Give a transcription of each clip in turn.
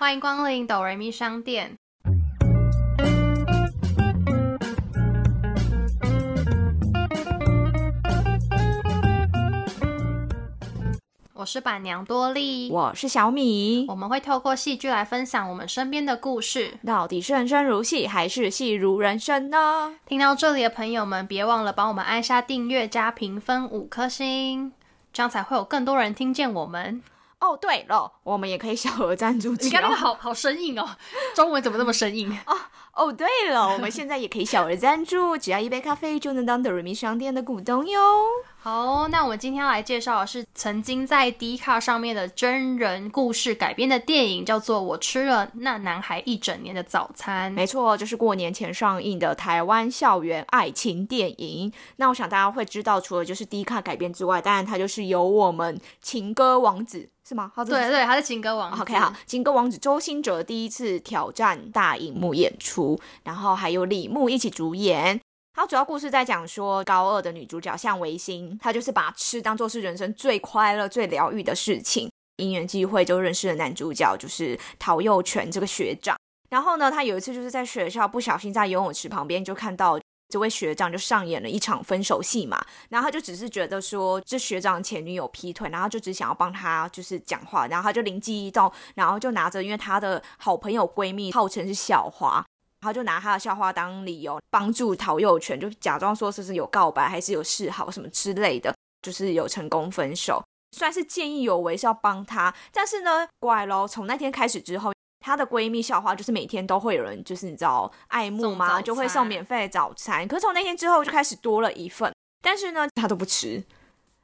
欢迎光临哆瑞咪商店。我是板娘多莉，我是小米。我们会透过戏剧来分享我们身边的故事。到底是人生如戏，还是戏如人生呢？听到这里的朋友们，别忘了帮我们按下订阅加评分五颗星，这样才会有更多人听见我们。哦，对了，我们也可以小额赞助。你看那个好好生硬哦，中文怎么那么生硬啊？哦，对了，我们现在也可以小额赞助，只要一杯咖啡就能当德瑞米商店的股东哟。好，那我们今天要来介绍的是曾经在 D 卡上面的真人故事改编的电影，叫做《我吃了那男孩一整年的早餐》。没错，就是过年前上映的台湾校园爱情电影。那我想大家会知道，除了就是 D 卡改编之外，当然它就是由我们情歌王子是吗？对对，他是情歌王子。OK，好，情歌王子周星哲第一次挑战大荧幕演出，然后还有李牧一起主演。它主要故事在讲说，高二的女主角向维新，她就是把吃当做是人生最快乐、最疗愈的事情。因缘际会就认识了男主角，就是陶佑全这个学长。然后呢，他有一次就是在学校不小心在游泳池旁边就看到这位学长就上演了一场分手戏嘛。然后他就只是觉得说这学长前女友劈腿，然后就只想要帮他就是讲话，然后他就灵机一动，然后就拿着因为他的好朋友闺蜜号称是小华。然后就拿他的校花当理由，帮助陶幼全，就假装说是是有告白，还是有示好什么之类的，就是有成功分手，算是见义勇为是要帮他。但是呢，怪咯，从那天开始之后，她的闺蜜校花就是每天都会有人，就是你知道爱慕嘛，就会送免费早餐。可是从那天之后就开始多了一份，但是呢，她都不吃，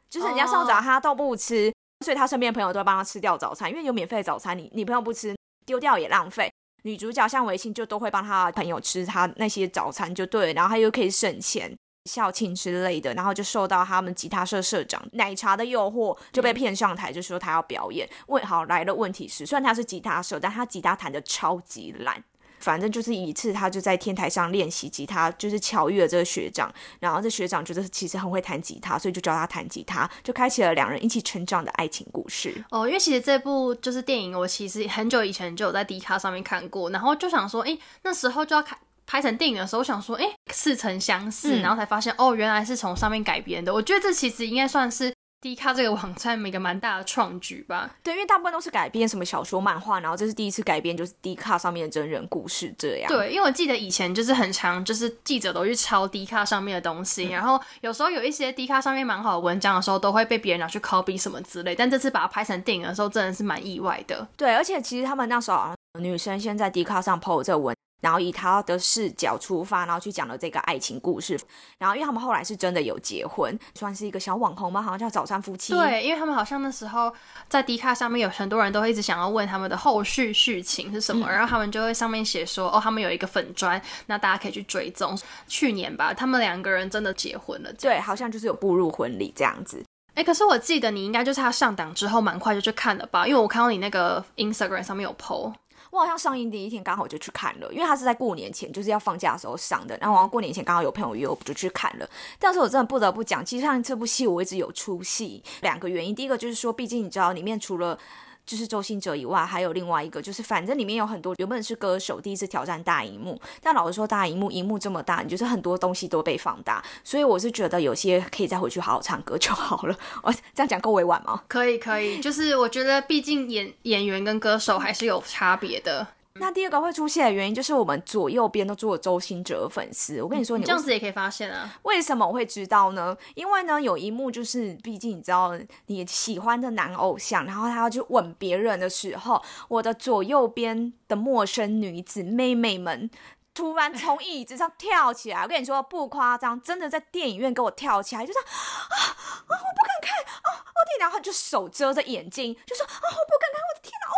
就是人家送早餐她都不吃，所以她身边的朋友都会帮她吃掉早餐，因为有免费早餐，你你朋友不吃，丢掉也浪费。女主角像维信就都会帮她朋友吃她那些早餐就对，然后她又可以省钱、校庆之类的，然后就受到他们吉他社社长奶茶的诱惑，就被骗上台，就说她要表演。问好来了，问题是虽然她是吉他社，但她吉他弹的超级烂。反正就是一次，他就在天台上练习吉他，就是巧遇了这个学长，然后这学长觉得其实很会弹吉他，所以就教他弹吉他，就开启了两人一起成长的爱情故事。哦，因为其实这部就是电影，我其实很久以前就有在迪卡上面看过，然后就想说，哎，那时候就要看拍成电影的时候，我想说，哎，似曾相识，然后才发现，哦，原来是从上面改编的。我觉得这其实应该算是。D 卡这个网站一个蛮大的创举吧？对，因为大部分都是改编什么小说、漫画，然后这是第一次改编，就是 D 卡上面的真人故事这样。对，因为我记得以前就是很长，就是记者都去抄 D 卡上面的东西，然后有时候有一些 D 卡上面蛮好的文章的时候，都会被别人拿去 copy 什么之类。但这次把它拍成电影的时候，真的是蛮意外的。对，而且其实他们那时候女生先在 D 卡上 po 这个文。然后以他的视角出发，然后去讲了这个爱情故事。然后因为他们后来是真的有结婚，算是一个小网红嘛，好像叫早餐夫妻。对，因为他们好像那时候在 D 卡上面有很多人都会一直想要问他们的后续剧情是什么，然后他们就会上面写说，哦，他们有一个粉砖，那大家可以去追踪。去年吧，他们两个人真的结婚了。对，好像就是有步入婚礼这样子。哎，可是我记得你应该就是他上档之后蛮快就去看了吧？因为我看到你那个 Instagram 上面有 PO。我好像上映第一天刚好就去看了，因为他是在过年前就是要放假的时候上的，然后过年前刚好有朋友约，我就去看了。但是我真的不得不讲，其实上这部戏我一直有出戏，两个原因，第一个就是说，毕竟你知道里面除了。就是周星哲以外，还有另外一个，就是反正里面有很多原本是歌手第一次挑战大荧幕，但老实说，大荧幕荧幕这么大，你就是很多东西都被放大，所以我是觉得有些可以再回去好好唱歌就好了。我这样讲够委婉吗？可以，可以，就是我觉得毕竟演演员跟歌手还是有差别的。那第二个会出现的原因，就是我们左右边都做周星哲粉丝。我跟你说，你这样子也可以发现啊。为什么我会知道呢？因为呢，有一幕就是，毕竟你知道，你喜欢的男偶像，然后他要去吻别人的时候，我的左右边的陌生女子妹妹们突然从椅子上跳起来。我跟你说，不夸张，真的在电影院给我跳起来，就是啊啊，我不敢看啊，我天，然后就手遮着眼睛，就说啊，我不敢看，我的天哪！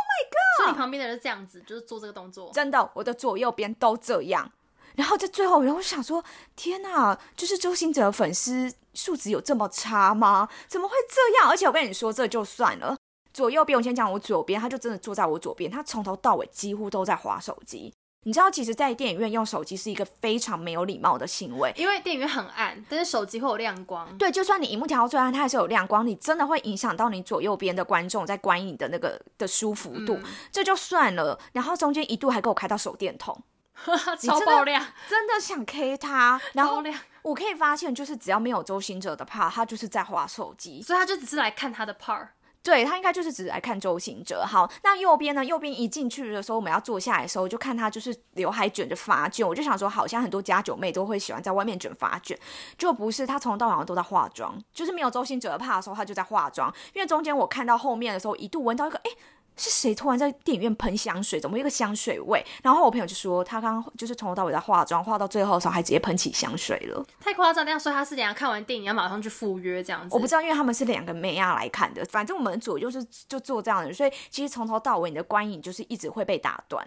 所以你旁边的人是这样子，就是做这个动作。真的，我的左右边都这样。然后在最后，然后我想说，天哪，就是周星哲粉丝素质有这么差吗？怎么会这样？而且我跟你说，这就算了，左右边，我先讲我左边，他就真的坐在我左边，他从头到尾几乎都在划手机。你知道，其实，在电影院用手机是一个非常没有礼貌的行为。因为电影院很暗，但是手机会有亮光。对，就算你荧幕调到最暗，它还是有亮光，你真的会影响到你左右边的观众在观影的那个的舒服度，这就算了。然后中间一度还给我开到手电筒，超爆亮，真的想 K 他。然后亮，我可以发现，就是只要没有周星哲的 part，他就是在划手机，所以他就只是来看他的 part。对他应该就是只来看周星哲。好，那右边呢？右边一进去的时候，我们要坐下来的时候，就看他就是刘海卷着发卷，我就想说，好像很多家酒妹都会喜欢在外面卷发卷，就不是他从头到尾都在化妆，就是没有周星哲怕的时候，他就在化妆。因为中间我看到后面的时候，一度闻到一个哎。是谁突然在电影院喷香水？怎么一个香水味？然后我朋友就说，他刚刚就是从头到尾在化妆，化到最后的时候还直接喷起香水了，太夸张。那样说他是等下看完电影要马上去赴约这样子？我不知道，因为他们是两个妹亚来看的。反正我们组就是就做这样的，所以其实从头到尾你的观影就是一直会被打断。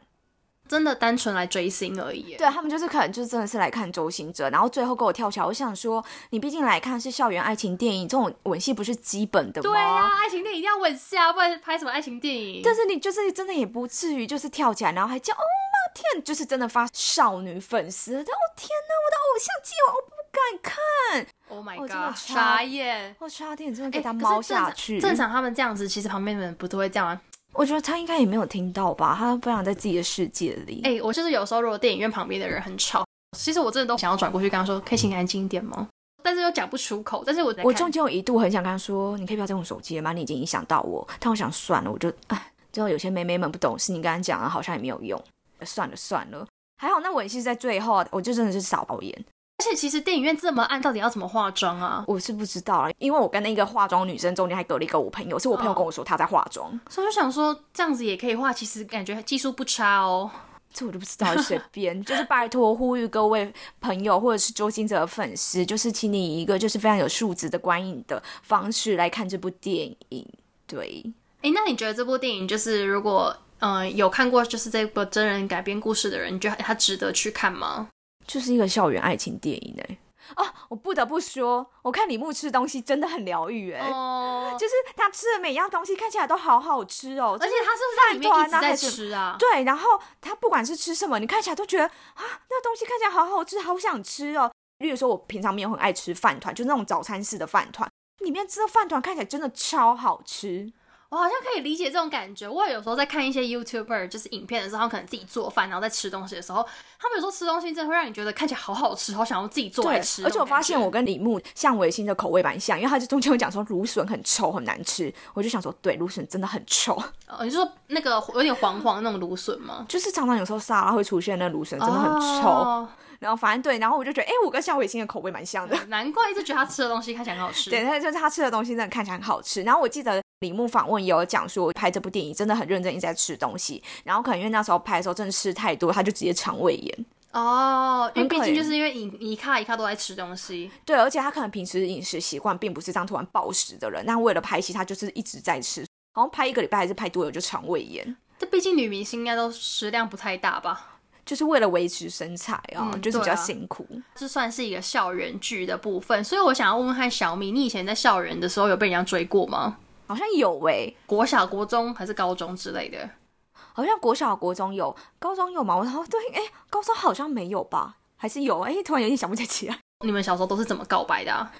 真的单纯来追星而已。对他们就是可能就是真的是来看周星哲，然后最后给我跳起来。我想说，你毕竟来看是校园爱情电影，这种吻戏不是基本的吗？对啊，爱情电影一定要吻戏啊，不然拍什么爱情电影？但是你就是真的也不至于就是跳起来，然后还叫哦妈天，就是真的发少女粉丝。哦天哪，我的偶像剧我不敢看。Oh my god，傻眼！我差点真的给他猫下去。正常他们这样子，其实旁边的人不都会这样吗？我觉得他应该也没有听到吧，他非常在自己的世界里。哎，我就是有时候如果电影院旁边的人很吵，其实我真的都想要转过去跟他说，可以请安静一点吗？但是又讲不出口。但是我我中间有一度很想跟他说，你可以不要再用手机了吗？你已经影响到我。但我想算了，我就哎，最后有些妹妹们不懂事，你跟他讲了好像也没有用，算了算了。还好那吻戏在最后，我就真的是少导演。而且其实电影院这么暗，到底要怎么化妆啊？我是不知道啊，因为我跟那个化妆女生中间还隔了一个我朋友，是我朋友跟我说她在化妆，所以我就想说这样子也可以画，其实感觉技术不差哦。这我就不知道，随便，就是拜托呼吁各位朋友或者是周星哲的粉丝，就是请你以一个就是非常有素质的观影的方式来看这部电影。对，哎，那你觉得这部电影就是如果嗯有看过就是这部真人改编故事的人，你觉得它值得去看吗？就是一个校园爱情电影哎，哦，我不得不说，我看李牧吃东西真的很疗愈哎，哦，就是他吃的每样东西看起来都好好吃哦，而且他是饭团在吃啊，对，然后他不管是吃什么，你看起来都觉得啊，那东西看起来好好吃，好想吃哦。例如说，我平常没有很爱吃饭团，就那种早餐式的饭团，里面吃的饭团看起来真的超好吃。我好像可以理解这种感觉。我有时候在看一些 YouTuber 就是影片的时候，他们可能自己做饭，然后在吃东西的时候，他们有时候吃东西真的会让你觉得看起来好好吃，好想要自己做来吃。而且我发现我跟李牧向伟星的口味蛮像，因为他就中间有讲说芦笋很臭很难吃，我就想说对，芦笋真的很臭。哦，你说那个有点黄黄那种芦笋吗？就是常常有时候沙拉会出现那芦笋真的很臭。然后反正对，然后我就觉得，哎，我跟夏伟星的口味蛮像的，难怪一直觉得他吃的东西看起来很好吃。对，他就是他吃的东西真的看起来很好吃。然后我记得李牧访问也有讲说，拍这部电影真的很认真，一直在吃东西。然后可能因为那时候拍的时候真的吃太多，他就直接肠胃炎。哦，因为毕竟就是因为一一卡一卡都在吃东西。对，而且他可能平时饮食习惯并不是这样突然暴食的人，那为了拍戏，他就是一直在吃，好像拍一个礼拜还是拍多久就肠胃炎。这毕竟女明星应该都食量不太大吧？就是为了维持身材啊，就是比较辛苦。这算是一个校园剧的部分，所以我想要问问看小米，你以前在校园的时候有被人家追过吗？好像有诶，国小、国中还是高中之类的？好像国小、国中有，高中有吗？我说对，哎，高中好像没有吧？还是有？哎，突然有点想不起来。你们小时候都是怎么告白的？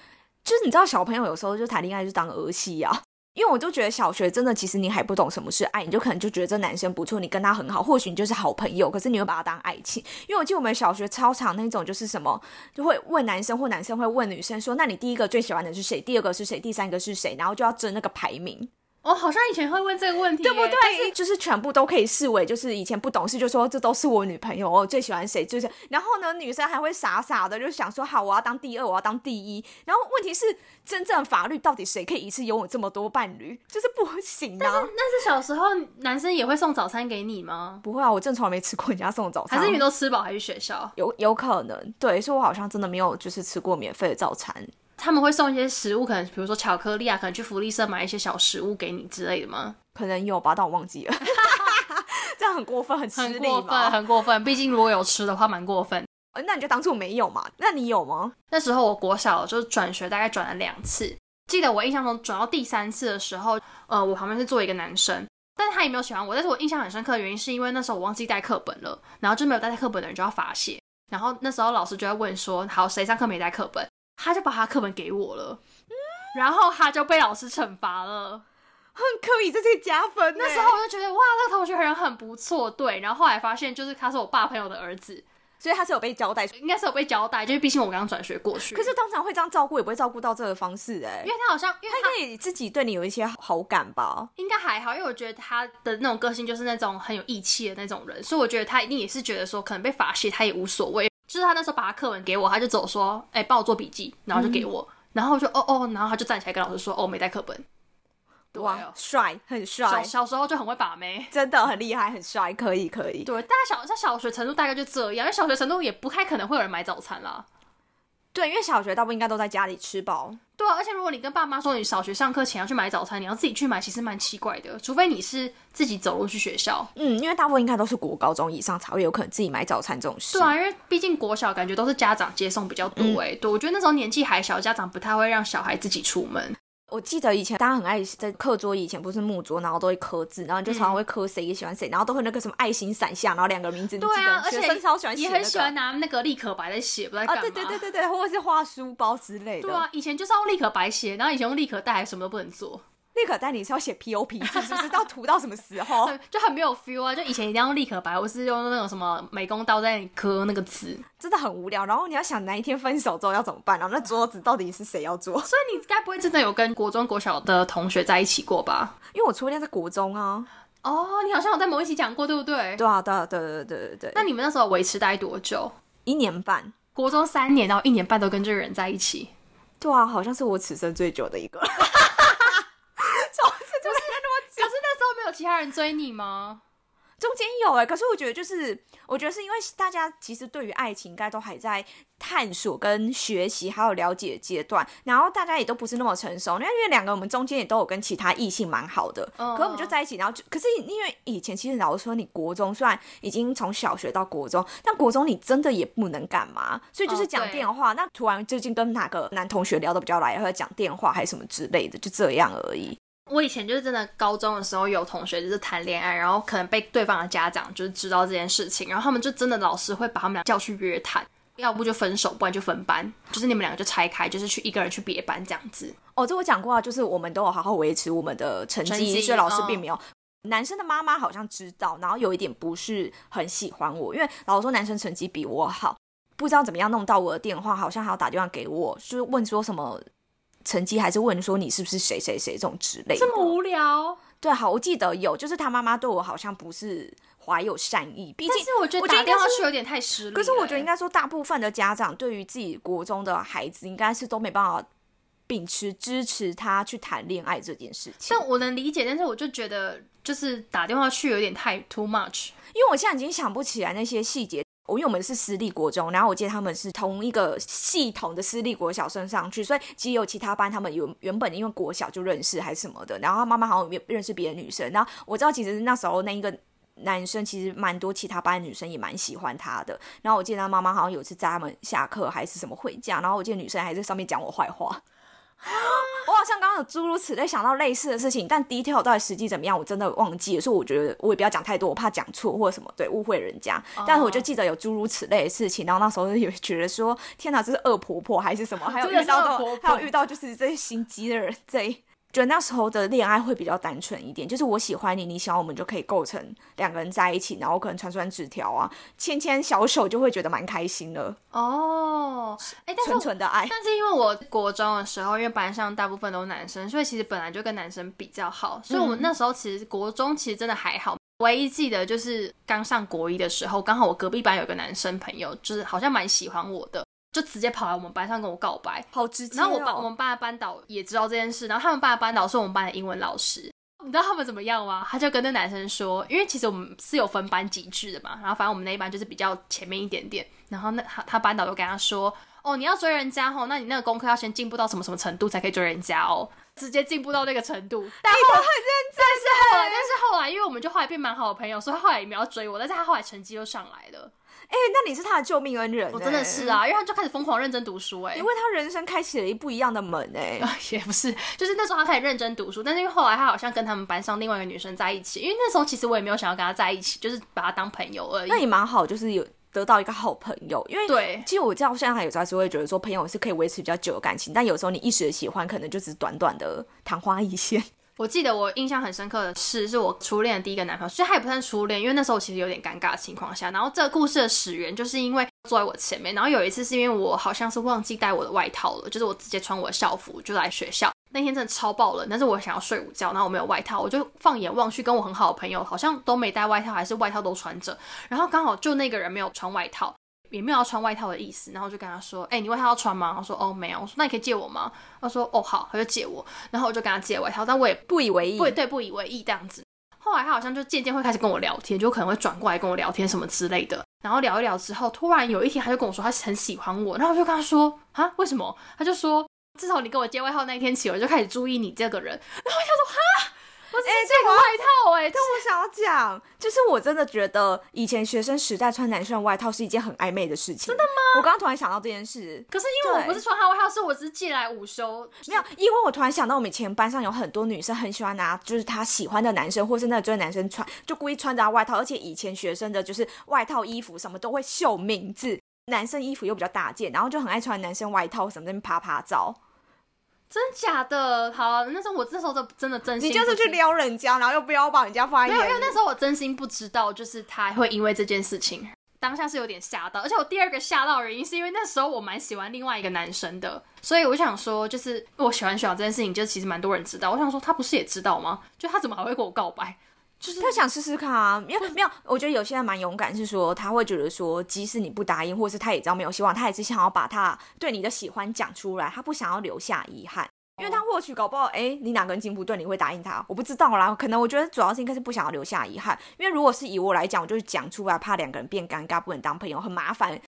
就是你知道，小朋友有时候就谈恋爱就当儿戏啊。因为我就觉得小学真的，其实你还不懂什么是爱，你就可能就觉得这男生不错，你跟他很好，或许你就是好朋友，可是你会把他当爱情。因为我记得我们小学操场那种就是什么，就会问男生或男生会问女生说，那你第一个最喜欢的是谁？第二个是谁？第三个是谁？然后就要争那个排名。哦，好像以前会问这个问题，对不对？就是全部都可以视为，就是以前不懂事就说这都是我女朋友，我最喜欢谁，就是。然后呢，女生还会傻傻的就想说，好，我要当第二，我要当第一。然后问题是，真正法律到底谁可以一次拥有这么多伴侣？就是不行啊。但是那是小时候，男生也会送早餐给你吗？不会啊，我正从来没吃过人家送早餐。还是你都吃饱还去学校？有有可能，对，所以我好像真的没有就是吃过免费的早餐。他们会送一些食物，可能比如说巧克力啊，可能去福利社买一些小食物给你之类的吗？可能有吧，但我忘记了。这样很过分，很很过分，很过分。毕竟如果有吃的话，蛮过分。那你就当初没有嘛？那你有吗？那时候我国小就是转学，大概转了两次。记得我印象中转到第三次的时候，呃，我旁边是坐一个男生，但但是他也没有喜欢我。但是我印象很深刻的原因是因为那时候我忘记带课本了，然后就没有带课本的人就要罚写。然后那时候老师就在问说，好，谁上课没带课本？他就把他课本给我了，然后他就被老师惩罚了。很可以，这是加分。那时候我就觉得哇，这个同学人很不错，对。然后后来发现，就是他是我爸朋友的儿子，所以他是有被交代，应该是有被交代，就是毕竟我刚刚转学过去。可是通常会这样照顾，也不会照顾到这个方式哎，因为他好像，因为他自己对你有一些好感吧？应该还好，因为我觉得他的那种个性就是那种很有义气的那种人，所以我觉得他一定也是觉得说，可能被罚写他也无所谓。就是他那时候把他课文给我，他就走说，哎，帮我做笔记，然后就给我，然后我就哦哦，然后他就站起来跟老师说，哦，没带课本。哇，帅，很帅。小小时候就很会把妹，真的很厉害，很帅，可以可以。对，大家小在小学程度大概就这样，因为小学程度也不太可能会有人买早餐啦。对，因为小学大部分应该都在家里吃饱。对啊，而且如果你跟爸妈说你小学上课前要去买早餐，你要自己去买，其实蛮奇怪的。除非你是自己走路去学校。嗯，因为大部分应该都是国高中以上才会有可能自己买早餐这种事。对啊，因为毕竟国小感觉都是家长接送比较多哎。对，我觉得那时候年纪还小，家长不太会让小孩自己出门。我记得以前大家很爱在课桌以前不是木桌，然后都会刻字，然后就常常会刻谁喜欢谁，然后都会那个什么爱心闪下，然后两个名字。对啊，而且超喜欢也很喜欢拿那个立可白来写，不知道干嘛。对对对对对，或者是画书包之类的。对啊，以前就是用立可白写，然后以前用立可带，什么都不能做。立可带你是要写 P O P 字，是不是要涂到什么时候？就很没有 feel 啊！就以前一定要用立可白，我是用那种什么美工刀在刻那个字，真的很无聊。然后你要想哪一天分手之后要怎么办？然后那桌子到底是谁要做？所以你该不会真的有跟国中、国小的同学在一起过吧？因为我初恋在国中啊。哦，你好像有在某一期讲过，对不对？对啊，对啊，对对对对对。那你们那时候维持待多久？一年半。国中三年，然后一年半都跟这个人在一起。对啊，好像是我此生最久的一个。其他人追你吗？中间有哎，可是我觉得就是，我觉得是因为大家其实对于爱情应该都还在探索、跟学习还有了解阶段，然后大家也都不是那么成熟。那因为两个我们中间也都有跟其他异性蛮好的，可我们就在一起，然后就可是因为以前其实老师说，你国中虽然已经从小学到国中，但国中你真的也不能干嘛，所以就是讲电话。那突然最近跟哪个男同学聊的比较来，或者讲电话还是什么之类的，就这样而已。我以前就是真的高中的时候有同学就是谈恋爱，然后可能被对方的家长就是知道这件事情，然后他们就真的老师会把他们俩叫去约谈，要不就分手，不然就分班，就是你们两个就拆开，就是去一个人去别班这样子。哦，这我讲过啊，就是我们都有好好维持我们的成绩，所以老师并没有。男生的妈妈好像知道，然后有一点不是很喜欢我，因为老师说男生成绩比我好，不知道怎么样弄到我的电话，好像还要打电话给我，就是问说什么。成绩还是问说你是不是谁谁谁这种之类的，这么无聊？对，好，我记得有，就是他妈妈对我好像不是怀有善意，毕竟我觉得打电话去有点太失礼。可是我觉得应该说，大部分的家长对于自己国中的孩子，应该是都没办法秉持支持他去谈恋爱这件事情。但我能理解，但是我就觉得就是打电话去有点太 too much，因为我现在已经想不起来那些细节。我因为我们是私立国中，然后我记得他们是同一个系统的私立国小升上去，所以其实有其他班他们有原本因为国小就认识还是什么的，然后他妈妈好像也认识别的女生，然后我知道其实那时候那一个男生其实蛮多其他班女生也蛮喜欢他的，然后我记得他妈妈好像有次在他们下课还是什么回家，然后我记得女生还在上面讲我坏话。我好像刚刚有诸如此类想到类似的事情，但 detail 到底实际怎么样，我真的忘记了。所以我觉得我也不要讲太多，我怕讲错或者什么，对误会人家。但是我就记得有诸如此类的事情，然后那时候有觉得说，天哪，这是恶婆婆还是什么？还有遇到还有遇到就是这些心机的人这。觉得那时候的恋爱会比较单纯一点，就是我喜欢你，你喜欢我们就可以构成两个人在一起，然后可能传传纸条啊，牵牵小手就会觉得蛮开心的哦。哎，纯纯的爱。但是因为我国中的时候，因为班上大部分都是男生，所以其实本来就跟男生比较好，所以我们那时候其实国中其实真的还好。唯一记得就是刚上国一的时候，刚好我隔壁班有个男生朋友，就是好像蛮喜欢我的。就直接跑来我们班上跟我告白，好直接。然后我班我们班的班导也知道这件事，然后他们班的班导是我们班的英文老师。你知道他们怎么样吗？他就跟那男生说，因为其实我们是有分班级制的嘛，然后反正我们那一班就是比较前面一点点。然后那他他班导就跟他说，哦，你要追人家哦，那你那个功课要先进步到什么什么程度才可以追人家哦，直接进步到那个程度。但你很认真。但是后来，但是后来，因为我们们就后来变蛮好的朋友，所以后来也没有追我，但是他后来成绩又上来了。哎、那你是他的救命恩人、我真的是，啊，因为他就开始疯狂认真读书、哎你，为他人生开启了一不一样的门哎、也不是，就是那时候他开始认真读书，但是因为后来他好像跟他们班上另外一个女生在一起，因为那时候其实我也没有想要跟他在一起，就是把他当朋友而已那。也蛮好，就是有得到一个好朋友，因为对，其实我知道现在还有时候还是会觉得说，朋友是可以维持比较久的感情，但有时候你一时的喜欢，可能就只是短短的昙花一现。我记得我印象很深刻的是，是我初恋的第一个男朋友，所以他也不算初恋，因为那时候我其实有点尴尬的情况下。然后这个故事的始源就是因为坐在我前面，然后有一次是因为我好像是忘记带我的外套了，就是我直接穿我的校服就来学校。那天真的超爆冷，但是我想要睡午觉，然后我没有外套，我就放眼望去，跟我很好的朋友好像都没带外套，还是外套都穿着，然后刚好就那个人没有穿外套。也没有要穿外套的意思，然后我就跟他说：“哎、你外套要穿吗？”他说：“哦，没有。”我说：“那你可以借我吗？”他说：“哦，好。”他就借我，然后我就跟他借外套，但我也不以为意，不对不以为意这样子。后来他好像就渐渐会开始跟我聊天，就可能会转过来跟我聊天什么之类的。然后聊一聊之后，突然有一天他就跟我说他很喜欢我，然后我就跟他说啊为什么？他就说自从你跟我借外套那一天起，我就开始注意你这个人。然后我想说哈，我只是借个外套哎、但我想要讲，就是我真的觉得以前学生时代穿男生的外套是一件很暧昧的事情。真的吗？我刚刚突然想到这件事，可是因为我不是穿他外套，是我只是借来午休，没有，因为我突然想到，我们以前班上有很多女生很喜欢拿，就是她喜欢的男生或是那个追的男生穿，就故意穿着他外套，而且以前学生的就是外套衣服什么都会绣名字。男生衣服又比较大件，然后就很爱穿男生外套什么在那边啪啪照。真假的？好，那时候我那时候都真的真心你就是去撩人家，然后又不要把人家发现没有，因。为那时候我真心不知道，就是他会因为这件事情，当下是有点吓到。而且我第二个吓到的原因是因为那时候我蛮喜欢另外一个男生的，所以我想说，就是我喜欢学长这件事情，就其实蛮多人知道。我想说，他不是也知道吗？就他怎么还会跟我告白？就是他想试试看啊，没有没有，我觉得有些人蛮勇敢，是说他会觉得说，即使你不答应，或是他也知道没有希望，他也是想要把他对你的喜欢讲出来，他不想要留下遗憾。因为他或许搞不好，哎、你哪根筋不对，你会答应他？我不知道啦，可能我觉得主要是应该是不想要留下遗憾。因为如果是以我来讲，我就是讲出来，怕两个人变尴尬，不能当朋友，很麻烦。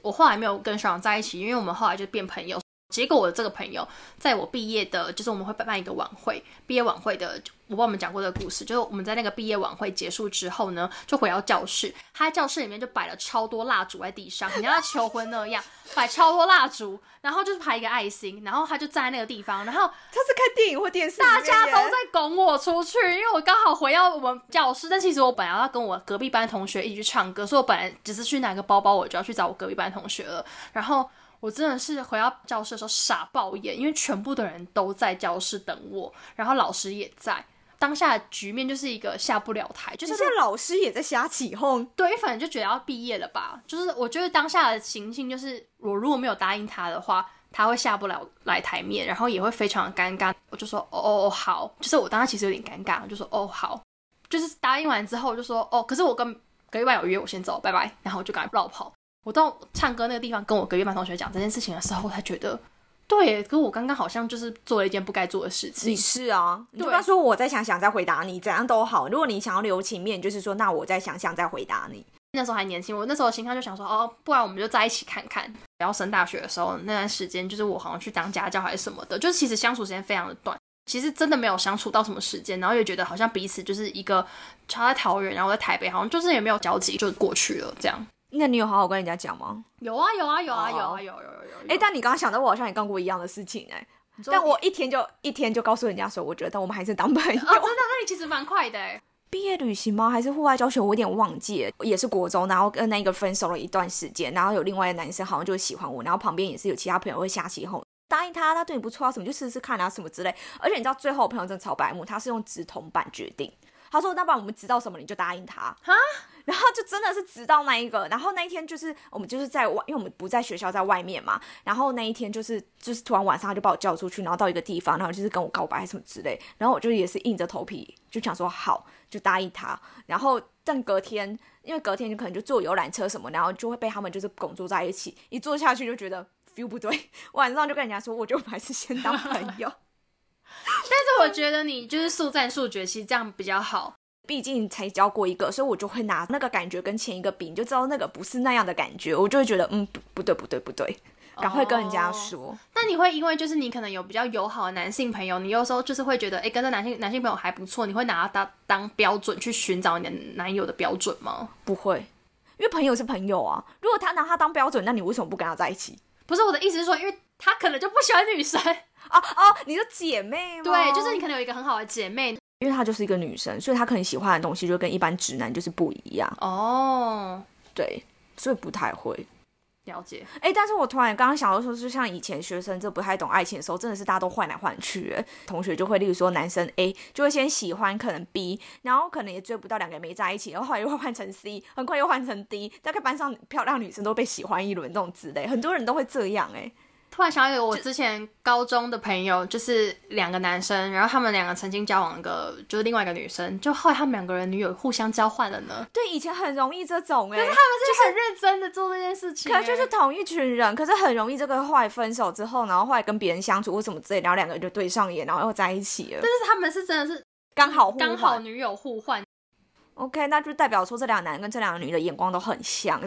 我后来没有跟学长在一起，因为我们后来就变朋友。结果我的这个朋友，在我毕业的，就是我们会办一个晚会，毕业晚会的，我帮我们讲过这个故事，就是我们在那个毕业晚会结束之后呢，就回到教室，他在教室里面就摆了超多蜡烛在地上，你像他求婚那样，摆超多蜡烛，然后就是排一个爱心，然后他就站在那个地方，然后他是看电影或电视，大家都在拱我出去，因为我刚好回到我们教室，但其实我本来要跟我隔壁班同学一起去唱歌，所以我本来只是去拿个包包，我就要去找我隔壁班同学了。然后我真的是回到教室的时候傻爆眼，因为全部的人都在教室等我，然后老师也在。当下的局面就是一个下不了台，就就是是老师也在瞎起哄。对，反正就觉得要毕业了吧。就是我觉得当下的情境就是，我如果没有答应他的话，他会下不了来台面，然后也会非常的尴尬。我就说哦哦哦好，就是我当时其实有点尴尬，我就说哦好，就是答应完之后就说哦，可是我跟隔壁班有约，我先走，拜拜。然后我就赶快绕跑。我到唱歌那个地方跟我隔壁班同学讲这件事情的时候，我才觉得对，可是我刚刚好像就是做了一件不该做的事情你。是啊，你就对跟他说我再想想再回答你，怎样都好。如果你想要留情面，就是说那我再想想再回答你。那时候还年轻，我那时候心态就想说，哦，不然我们就在一起看看。然后升大学的时候，那段时间就是我好像去当家教还是什么的，就是其实相处时间非常的短，其实真的没有相处到什么时间，然后也觉得好像彼此就是一个他在桃园，然后我在台北，好像就是也没有交集，就过去了这样。那你有好好跟人家讲吗？有啊有啊有啊哦有啊有有有有。哎、但你刚刚想到我好像也干过一样的事情哎、但我一天就一天就告诉人家说，我觉得我们还是当朋友。哦，真的，那你其实蛮快的哎。毕业旅行吗？还是户外教学？我有点忘记了，也是国中，然后跟那个分手了一段时间，然后有另外的男生好像就喜欢我，然后旁边也是有其他朋友会瞎起哄，答应他，他对你不错啊，什么就试试看啊，什么之类。而且你知道最后我朋友真的超白目，他是用直筒版决定，他说那不然我们知道什么你就答应他哈。然后就真的是直到那一个，然后那一天就是我们就是在外，因为我们不在学校，在外面嘛。然后那一天就是就是突然晚上他就把我叫出去，然后到一个地方，然后就是跟我告白什么之类。然后我就也是硬着头皮就想说好，就答应他。然后但隔天，因为隔天就可能就坐游览车什么，然后就会被他们就是拱坐在一起，一坐下去就觉得 feel 不对，晚上就跟人家说，我觉得我们还是先当朋友。但是我觉得你就是速战速决，其实这样比较好。毕竟才交过一个，所以我就会拿那个感觉跟前一个比，你就知道那个不是那样的感觉，我就会觉得嗯不不对不对不对。赶快跟人家说。那你会因为就是你可能有比较友好的男性朋友，你有时候就是会觉得，哎，跟这男性男性朋友还不错，你会拿他当当标准去寻找你的男友的标准吗？不会，因为朋友是朋友啊。如果他拿他当标准，那你为什么不跟他在一起？不是我的意思是说，因为他可能就不喜欢女生啊 哦，你的姐妹吗？对，就是你可能有一个很好的姐妹，因为她就是一个女生，所以她可能喜欢的东西就跟一般直男就是不一样哦。对，所以不太会。了解，哎，但是我突然刚刚想到说，就像以前学生这不太懂爱情的时候，真的是大家都换来换去，同学就会，例如说男生 A 就会先喜欢可能 B，然后可能也追不到，两个人没在一起，然后后来又会换成 C，很快又换成 D，大概班上漂亮女生都被喜欢一轮这种之类，很多人都会这样，哎。突然想到，我之前高中的朋友就是两个男生，然后他们两个曾经交往一个，就是另外一个女生，就后来他们两个人女友互相交换了呢。对，以前很容易这种哎，可是他们是很认真的做这件事情，可就是同一群人，可是很容易这个后来分手之后，然后后来跟别人相处或什么之类，然后两个人就对上眼，然后又在一起了。但是他们是真的是刚好刚好女友互换。OK，那就代表说这两个男跟这两个女的眼光都很像，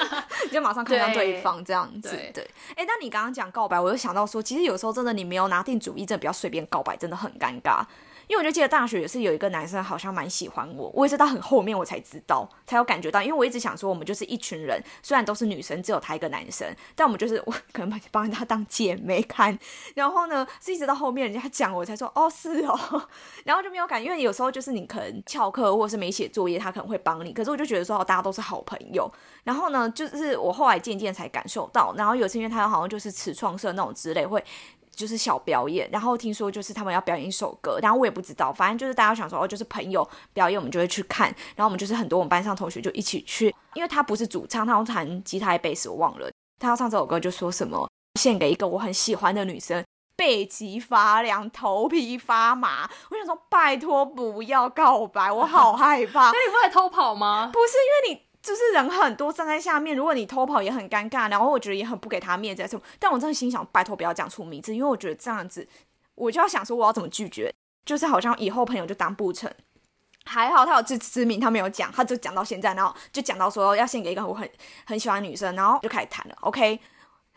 就马上看向对方这样子。对，哎，那你刚刚讲告白，我又想到说，其实有时候真的你没有拿定主意，真的不要随便告白，真的很尴尬。因为我就记得大学也是有一个男生好像蛮喜欢我，我也是到很后面我才知道，才有感觉到。因为我一直想说我们就是一群人，虽然都是女生，只有他一个男生，但我们就是我可能把帮他当姐妹看。然后呢，是一直到后面人家讲我才说哦是哦，然后就没有感。因为有时候就是你可能翘课或者是没写作业，他可能会帮你。可是我就觉得说大家都是好朋友。然后呢，就是我后来渐渐才感受到，然后有次因为他好像就是词创社那种之类会。就是小表演，然后听说就是他们要表演一首歌，然后我也不知道，反正就是大家想说哦，就是朋友表演，我们就会去看，然后我们就是很多我们班上同学就一起去，因为他不是主唱，他要弹吉他、贝斯，我忘了，他要唱这首歌就说什么献给一个我很喜欢的女生，背脊发凉，头皮发麻，我想说拜托不要告白，我好害怕。那你不会偷跑吗？不是，因为你。就是人很多站在下面，如果你偷跑也很尴尬，然后我觉得也很不给他面子。但我真的心想，拜托不要讲出名字，因为我觉得这样子，我就要想说我要怎么拒绝，就是好像以后朋友就当不成。还好他有自知之明，他没有讲，他就讲到现在，然后就讲到说要献给一个我很很喜欢的女生，然后就开始谈了。OK。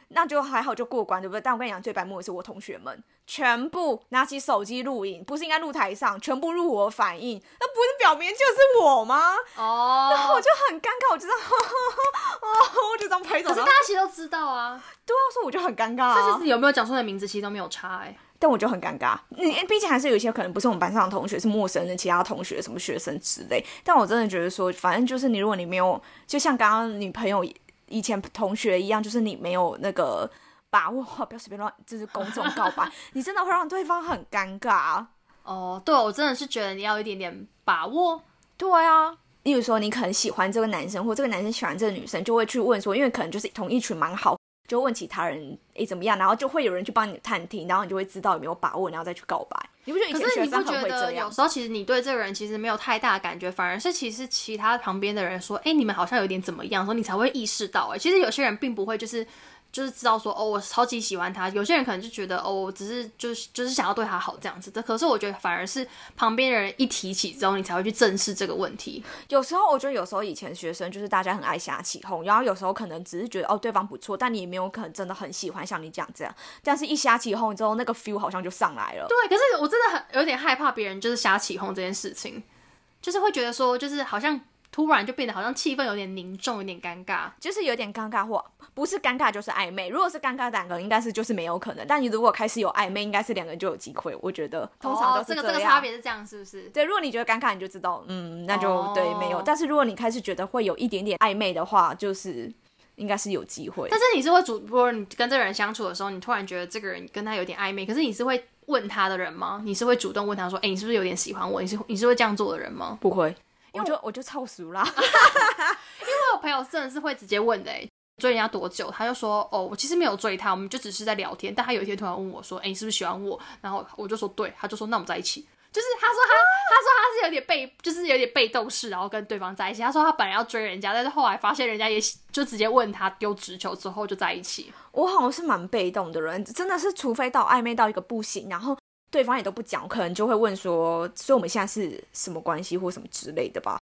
那就还好，就过关，对不对？但我跟你讲，最白目的是我同学们，全部拿起手机录影，不是应该录台上，全部录我反应，那不是表明就是我吗？哦，然后我就很尴尬，我就这样，哦，我就这样拍走。可是大家其实都知道啊，对啊，所以我就很尴尬。这其实有没有讲出来的名字，其实都没有差哎。但我就很尴尬，你毕竟还是有一些可能不是我们班上的同学，是陌生人，其他同学什么学生之类。但我真的觉得说，反正就是你，如果你没有，就像刚刚女朋友。以前同学一样，就是你没有那个把握，不要随便乱，就是公众告白，你真的会让对方很尴尬。哦，对，我真的是觉得你要一点点把握。对啊，例如说你可能喜欢这个男生，或这个男生喜欢这个女生，就会去问说，因为可能就是同一群蛮好。就问其他人诶怎么样，然后就会有人去帮你探听，然后你就会知道有没有把握，然后再去告白。你不觉得以前学生很会这样？有时候其实你对这个人其实没有太大感觉，反而是其实其他旁边的人说，哎，你们好像有点怎么样，说你才会意识到。哎，其实有些人并不会就是。就是知道说哦，我超级喜欢他。有些人可能就觉得哦，我只是就是就是想要对他好这样子的。可是我觉得反而是旁边的人一提起之后，你才会去正视这个问题。有时候我觉得有时候以前学生就是大家很爱瞎起哄，然后有时候可能只是觉得哦对方不错，但你也没有可能真的很喜欢像你讲这样。但是一瞎起哄之后，那个 feel 好像就上来了。对，可是我真的很有点害怕别人就是瞎起哄这件事情，就是会觉得说就是好像。突然就变得好像气氛有点凝重，有点尴尬，就是有点尴尬，或不是尴尬就是暧昧。如果是尴尬两个，应该是就是没有可能。但你如果开始有暧昧，应该是两个人就有机会。我觉得通常都是这个这个差别是这样，是不是？对，如果你觉得尴尬，你就知道，嗯，那就对没有。但是如果你开始觉得会有一点点暧昧的话，就是应该是有机会。但是你是会主，播你跟这个人相处的时候，你突然觉得这个人跟他有点暧昧，可是你是会问他的人吗？你是会主动问他说，哎，你是不是有点喜欢我？你是你是会这样做的人吗？不会。我就我就超熟啦，因为我朋友真的是会直接问的，哎，追人家多久？他就说，哦，我其实没有追他，我们就只是在聊天。但他有一天突然问我说，哎，你是不是喜欢我？然后我就说对，他就说那我们在一起。就是他说他他说他是有点被，就是有点被动式，然后跟对方在一起。他说他本来要追人家，但是后来发现人家也就直接问他丢直球之后就在一起。我好像是蛮被动的人，真的是除非到暧昧到一个不行，然后。对方也都不讲，可能就会问说：“所以我们现在是什么关系，或什么之类的吧？”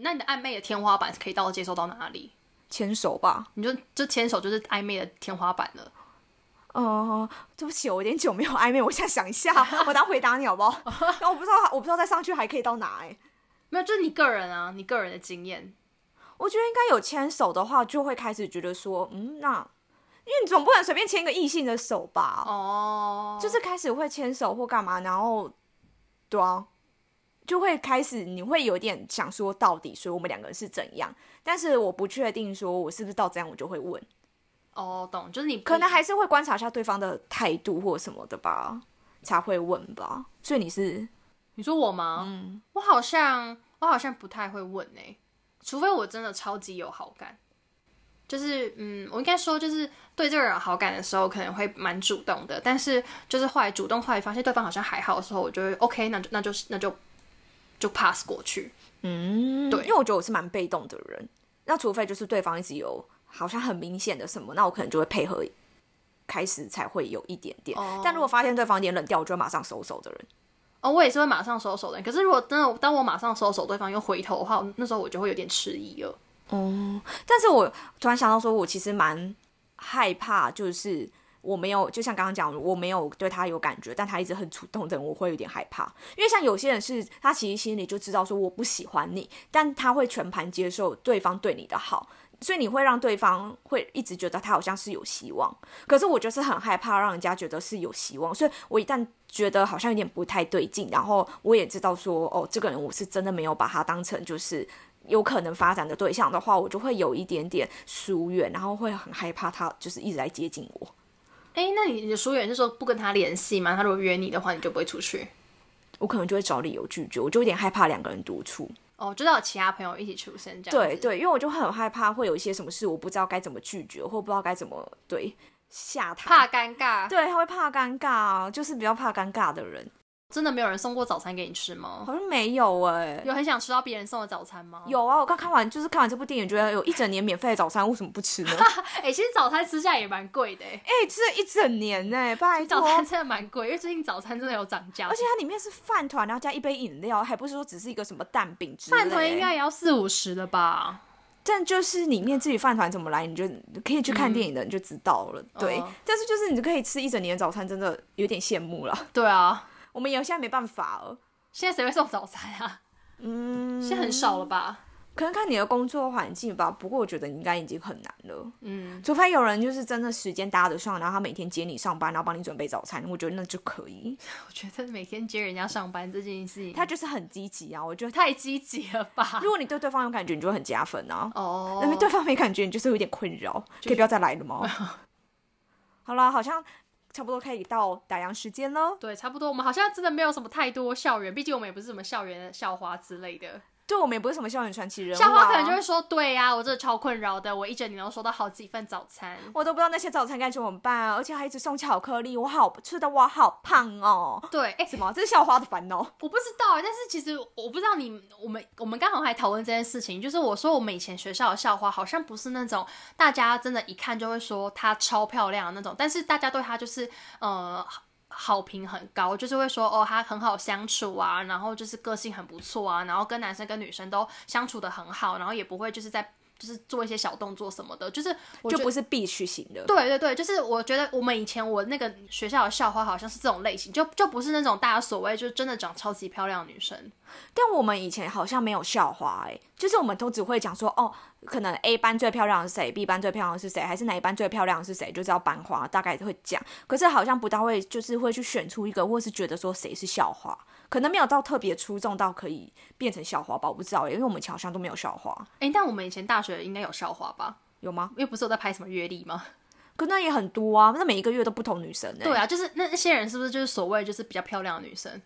那你的暧昧的天花板可以到接受到哪里？牵手吧，你就就牵手就是暧昧的天花板了。呃，对不起，我有点久没有暧昧，我现在想一下，我当回答你好不好？然后我不知道，我不知道再上去还可以到哪哎、没有，就是你个人啊，你个人的经验。我觉得应该有牵手的话，就会开始觉得说，嗯，那因为你总不能随便牵一个异性的手吧？哦，就是开始会牵手或干嘛，然后对啊，就会开始你会有点想说到底，所以我们两个人是怎样？但是我不确定说我是不是到这样，我就会问，哦，懂，就是你可能还是会观察一下对方的态度或什么的吧，才会问吧。所以你是你说我吗？嗯，我好像我好像不太会问诶、除非我真的超级有好感。就是嗯，我应该说就是对这个人有好感的时候，可能会蛮主动的。但是就是后来主动，后来发现对方好像还好的时候，我就会 OK，那就那就那就就 pass 过去。嗯，对因为我觉得我是蛮被动的人，那除非就是对方一直有好像很明显的什么，那我可能就会配合。开始才会有一点点哦但如果发现对方有点冷掉，我就会马上收手的人。哦，我也是会马上收手的人。可是如果真的当我马上收手，对方又回头的话，那时候我就会有点迟疑了。哦，但是我突然想到，说我其实蛮害怕，就是我没有，就像刚刚讲，我没有对他有感觉，但他一直很主动的，我会有点害怕。因为像有些人是，他其实心里就知道说我不喜欢你，但他会全盘接受对方对你的好，所以你会让对方会一直觉得他好像是有希望。可是我就是很害怕让人家觉得是有希望，所以我一旦觉得好像有点不太对劲，然后我也知道说，哦，这个人我是真的没有把他当成就是。有可能发展的对象的话，我就会有一点点疏远，然后会很害怕他就是一直在接近我。哎，那你的疏远是说不跟他联系吗？他如果约你的话，你就不会出去？我可能就会找理由拒绝，我就有点害怕两个人独处。哦，就是要有其他朋友一起出现这样。对对，因为我就很害怕会有一些什么事，我不知道该怎么拒绝，或不知道该怎么对下怕。尴尬。对，他会怕尴尬，就是比较怕尴尬的人。真的没有人送过早餐给你吃吗？好像没有哎、有很想吃到别人送的早餐吗？。有啊，我刚看完，就是看完这部电影，觉得有一整年免费的早餐，为什么不吃呢？哎、其实早餐吃下来也蛮贵的哎，哎、吃了一整年呢、拜托。早餐真的蛮贵，因为最近早餐真的有涨价，而且它里面是饭团，然后加一杯饮料，还不是说只是一个什么蛋饼之类。饭团应该，也要四五十了吧？但就是里面自己饭团怎么来，你就可以去看电影的，你就知道了。对，哦但是就是你就可以吃一整年的早餐，真的有点羡慕了。对啊，我们也现在没办法了，现在谁会送早餐啊？嗯，现在很少了吧？可能看你的工作环境吧。不过我觉得应该已经很难了，嗯，除非有人就是真的时间搭得上，然后他每天接你上班，然后帮你准备早餐，我觉得那就可以。我觉得每天接人家上班这件事情，他就是很积极啊，我觉得。太积极了吧？如果你对对方有感觉，你就会很加分啊。哦，那边对方没感觉，你就是有点困扰，可以不要再来了吗？好啦，好像差不多可以到打烊时间了。对，差不多。我们好像真的没有什么太多校园，毕竟我们也不是什么校园校花之类的。对我们也不是什么校园传奇人物、啊，校花可能就会说：“对呀、我真的超困扰的，我一整年都收到好几份早餐。我都不知道那些早餐该怎么办、啊，而且还一直送巧克力，我好吃的我好胖哦。”对，哎、什么？这是校花的烦恼。我不知道欸，但是其实我不知道你我们我们刚好还讨论这件事情，就是我说我们以前学校的校花好像不是那种大家真的一看就会说她超漂亮的那种，但是大家对她就是呃好评很高，就是会说哦他很好相处啊，然后就是个性很不错啊，然后跟男生跟女生都相处的很好，然后也不会就是在就是做一些小动作什么的，就是我就不是必须型的。对对对，就是我觉得我们以前我那个学校的校花好像是这种类型，就就不是那种大家所谓就真的长超级漂亮的女生。但我们以前好像没有校花、欸，就是我们都只会讲说，哦，可能 A 班最漂亮的是谁，B 班最漂亮的是谁，还是哪一班最漂亮的是谁，就知道班花，大概会讲。可是好像不大会，就是会去选出一个，或是觉得说谁是校花，可能没有到特别出众到可以变成校花吧，我不知道、欸，因为我们以前好像都没有校花，哎，但我们以前大学应该有校花吧？有吗？因为不是有在拍什么阅历吗？可那也很多啊，那每一个月都不同女生、欸，对啊，就是那那些人是不是就是所谓就是比较漂亮的女生？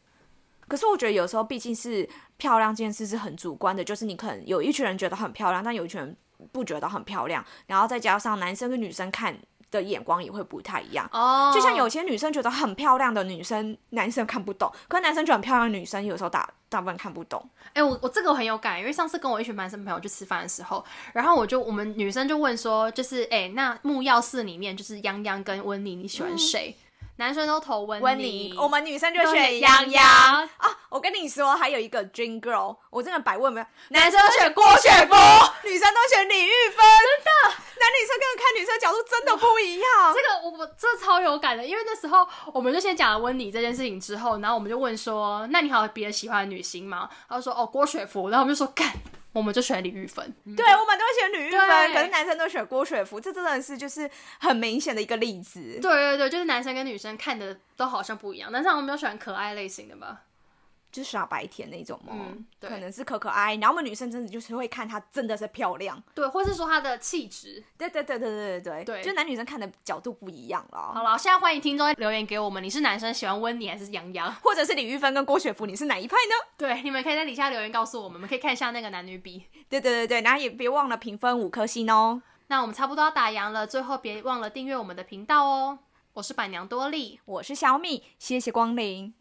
可是我觉得有时候毕竟是漂亮这件事是很主观的，就是你可能有一群人觉得很漂亮，但有一群人不觉得很漂亮，然后再加上男生跟女生看的眼光也会不太一样。哦就像有些女生觉得很漂亮的女生，男生看不懂；可是男生觉得很漂亮的女生，有时候大大部分看不懂。哎、我我这个我很有感，因为上次跟我一群男生朋友去吃饭的时候，然后我就我们女生就问说，就是哎、那木曜四里面就是泱泱跟温妮，你喜欢谁？男生都投温温妮妮，，我们女生就都选选泱泱泱泱，啊！我跟你说，还有一个 Dream Girl，我真的百问没有，男生都选郭雪芙，女生都选李玉芬，真的男女生跟看女生角度真的不一样。这个我我这超有感的，因为那时候我们就先讲了温妮这件事情之后，然后我们就问说，那你还有别的喜欢的女星吗？他就说哦郭雪芙，然后我们就说干，我们就选李玉芬。对，我们都会选李玉芬，可是男生都选郭雪芙，这真的是就是很明显的一个例子。对对对，就是男生跟女生看的都好像不一样，男生我们比较喜欢可爱类型的吧。就是傻白甜那种嘛，嗯对可能是可可爱，然后我们女生真的就是会看她真的是漂亮，对，或是说她的气质。对对对对对对对就男女生看的角度不一样了。好了，现在欢迎听众留言给我们，你是男生喜欢温妮还是杨洋？或者是李玉芬跟郭雪芙，你是哪一派呢？对，你们可以在底下留言告诉我们，我们可以看一下那个男女比。对对对对，然后也别忘了评分五颗星哦。那我们差不多要打烊了，最后别忘了订阅我们的频道哦。我是板娘多莉，我是小米，谢谢光临。